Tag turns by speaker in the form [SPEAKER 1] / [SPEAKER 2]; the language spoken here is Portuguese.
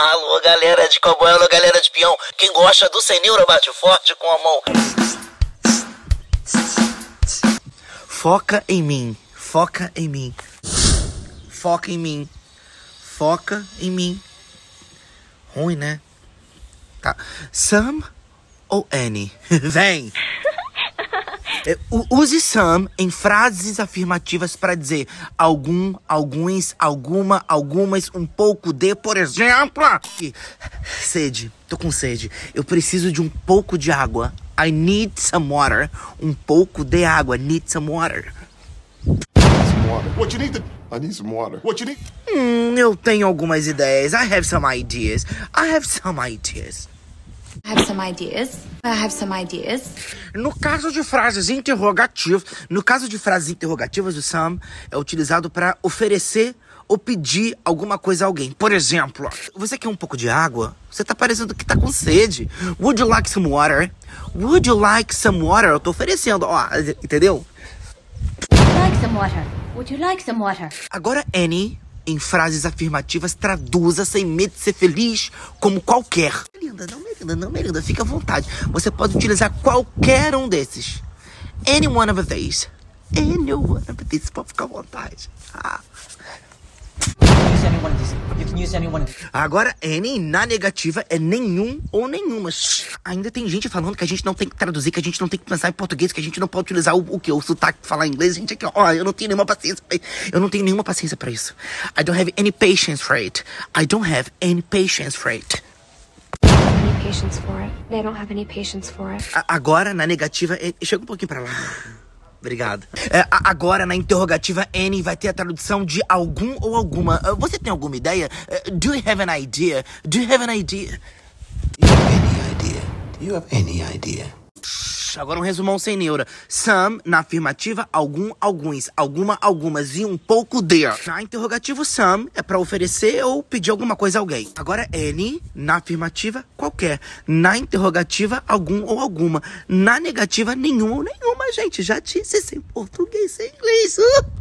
[SPEAKER 1] Alô, galera de cowboy, galera de peão. Quem gosta do sem neura bate forte com a mão. Foca em mim, foca em mim. Foca em mim. Foca em mim. Ruim, né? Tá. Sam ou Annie? Vem! É, Use some em frases afirmativas para dizer algum, alguns, alguma, algumas, um pouco de, por exemplo. Sede, tô com sede. Eu preciso de um pouco de água. I need some water. Um pouco de água. Need some water.
[SPEAKER 2] some water. What you need to I need some water. What you need
[SPEAKER 1] Hum, eu tenho algumas ideias. I have some ideas. I have some ideas. No caso de frases interrogativas, no caso de frases interrogativas, o some é utilizado para oferecer ou pedir alguma coisa a alguém. Por exemplo, você quer um pouco de água? Você tá parecendo que tá com sede. Would you like some water? Would you like some water? Eu tô oferecendo, ó, entendeu?
[SPEAKER 3] like some water? Would you like some water?
[SPEAKER 1] Agora, Annie, em frases afirmativas, traduza sem medo de ser feliz como qualquer. Melinda, não, Não, Melinda, fica à vontade. Você pode utilizar qualquer um desses. Any one of these. Any one of these, pode ficar à vontade. Ah. Agora, any na negativa é nenhum ou nenhuma. Ainda tem gente falando que a gente não tem que traduzir, que a gente não tem que pensar em português, que a gente não pode utilizar o, o que? O sotaque falar inglês. Gente, aqui, ó, eu não tenho nenhuma paciência. pra- Eu não tenho nenhuma paciência pra isso. I don't have any patience for it. I don't have any patience for it.
[SPEAKER 4] Patience for it. They don't have any patience for it.
[SPEAKER 1] Agora, na negativa, é- chega um pouquinho pra lá. Obrigado. É, agora, na interrogativa, N vai ter a tradução de algum ou alguma. Ah, Você tem alguma ideia? Ah, Do you have an idea? Do you have an idea?
[SPEAKER 5] Do you have any idea? Do you have any idea?
[SPEAKER 1] Agora um resumão sem neura. Some, na afirmativa, algum, alguns, alguma, algumas e um pouco de. Na interrogativa, some é pra oferecer ou pedir alguma coisa a alguém. Agora, any, na afirmativa, qualquer. Na interrogativa, algum ou alguma. Na negativa, nenhum ou nenhuma, gente. Já disse sem português, sem inglês.
[SPEAKER 2] Sem